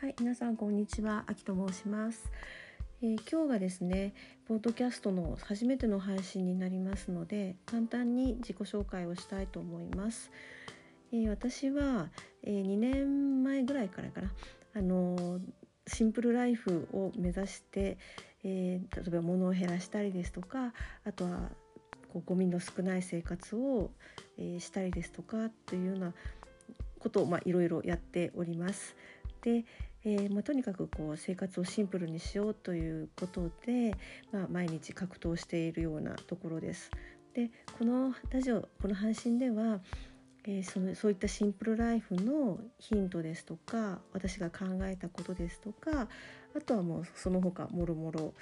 はい、皆さんこんにちは、あきと申します、えー今日がですね、ポッドキャストの初めての配信になりますので、簡単に自己紹介をしたいと思います。えー私は、えー2年前ぐらいからかな、あのシンプルライフを目指して、え例えば物を減らしたりですとか、あとはこうゴミの少ない生活を、えしたりですとかというようなことをいろいろやっております。で、えーまあ、とにかくこう生活をシンプルにしようということで、まあ、毎日格闘しているようなところです。でこのラジオこの配信では、えーそのそういったシンプルライフのヒントですとか私が考えたことですとかあとはもうその他もろもろ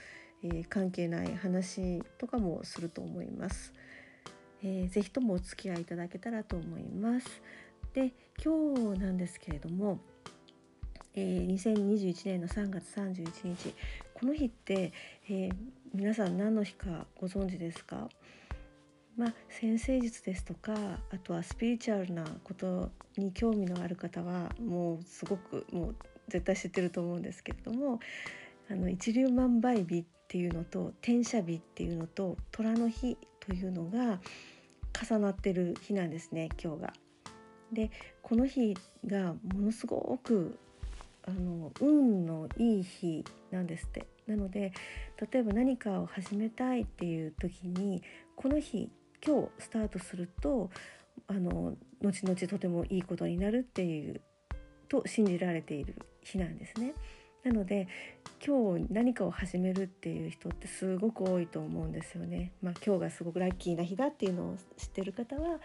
関係ない話とかもすると思います。えーぜひともお付き合いいただけたらと思います。で今日なんですけれども、えー2021年の3月31日この日って、えー皆さん何の日かご存知ですか？まあ、先生術ですとかあとはスピリチュアルなことに興味のある方はもうすごくもう絶対知ってると思うんですけれどもあの一粒万倍日っていうのと天赦日っていうのと虎の日というのが重なってる日なんですね今日が。でこの日がものすごくあの運のいい日なんですって。なので例えば何かを始めたいっていう時にこの日今日スタートするとあの後々とてもいいことになるっていうと信じられている日なんですね。なので今日何かを始めるっていう人ってすごく多いと思うんですよね。まあ、今日がすごくラッキーな日だっていうのを知ってる方は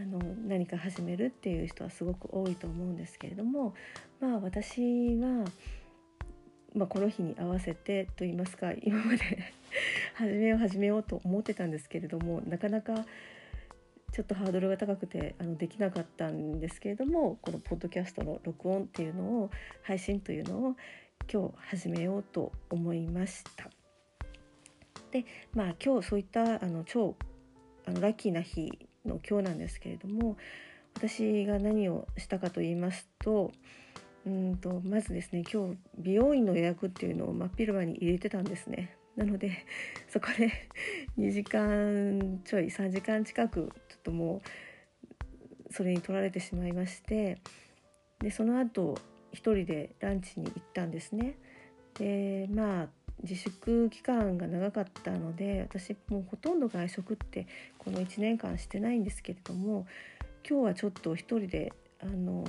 あの何か始めるっていう人はすごく多いと思うんですけれどもまあ私は、まあ、この日に合わせてと言いますか今まで始めよう始めようと思ってたんですけれどもなかなかちょっとハードルが高くてあのできなかったんですけれどもこのポッドキャストの録音っていうのを配信というのを今日始めようと思いました。でまあ今日そういったあの超あのラッキーな日の今日なんですけれども私が何をしたかと言いますとうんとまずですね今日美容院の予約っていうのを真っ昼間に入れてたんですね。なのでそこで 2時間ちょい3時間近くちょっともうそれに取られてしまいましてでその後一人でランチに行ったんですね。でまあ自粛期間が長かったので私もうほとんど外食ってこの1年間してないんですけれども今日はちょっと一人であの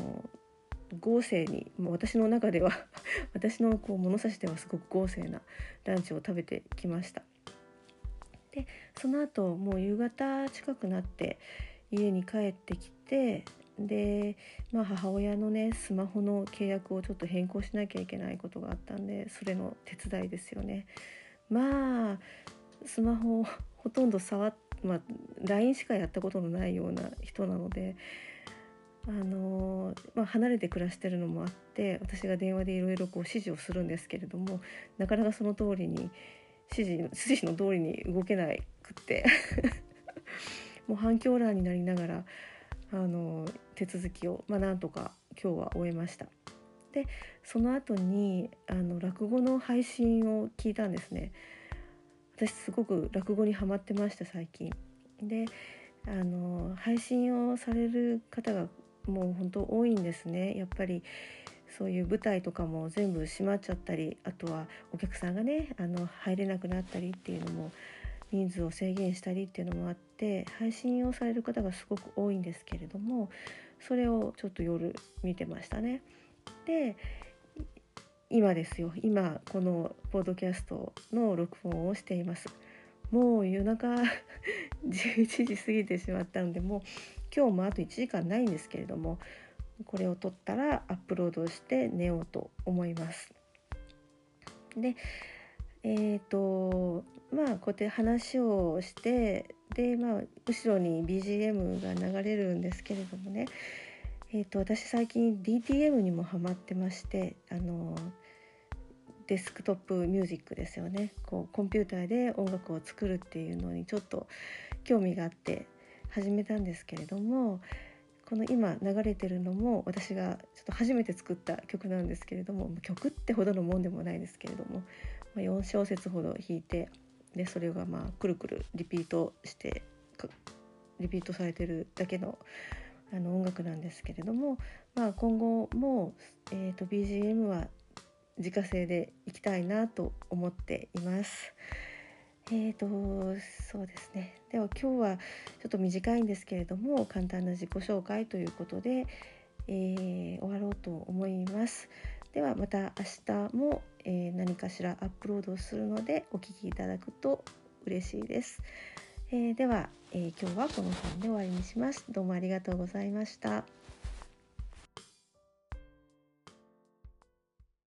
豪勢にもう私の中では 私のこう物差しではすごく豪勢なランチを食べてきました。でその後もう夕方近くなって家に帰ってきてで、まあ、母親のねスマホの契約をちょっと変更しなきゃいけないことがあったんでそれの手伝いですよね。まあスマホをほとんど触っ、まあ、LINE しかやったことのないような人なので。あのまあ、離れて暮らしてるのもあって私が電話でいろいろ指示をするんですけれどもなかなかその通りに指示指示の通りに動けなくって もう反響欄になりながらあの手続きを、まあ、なんとか今日は終えました。でその後にあの落語の配信を聞いたんですね。私すごく落語にハマってました最近。であの配信をされる方がもう本当多いんですねやっぱりそういう舞台とかも全部閉まっちゃったりあとはお客さんがねあの入れなくなったりっていうのも人数を制限したりっていうのもあって配信をされる方がすごく多いんですけれどもそれをちょっと夜見てましたね。で今ですよ今このポッドキャストの録音をしています。もう夜中 11時過ぎてしまったのでもう今日もあと1時間ないんですけれどもこれを撮ったらアップロードして寝ようと思います。でえー、とまあこうやって話をしてでまあ後ろに BGM が流れるんですけれどもね、えー、と私最近 DTM にもハマってましてあのデスクトップミュージックですよね。こうコンピューターで音楽を作るっていうのにちょっと興味があって始めたんですけれどもこの今流れてるのも私がちょっと初めて作った曲なんですけれども曲ってほどのもんでもないですけれども、4小節ほど弾いてでそれがまあくるくるリピートしてリピートされてるだけのあの音楽なんですけれども、まあ、今後も、えーと、BGM は自家製でいきたいなと思っています。えーとそうですねでは今日はちょっと短いんですけれども簡単な自己紹介ということで、えー、終わろうと思います。ではまた明日も、えー、何かしらアップロードするのでお聴きいただくと嬉しいです。えー、では、え今日はこの辺で終わりにします。どうもありがとうございました。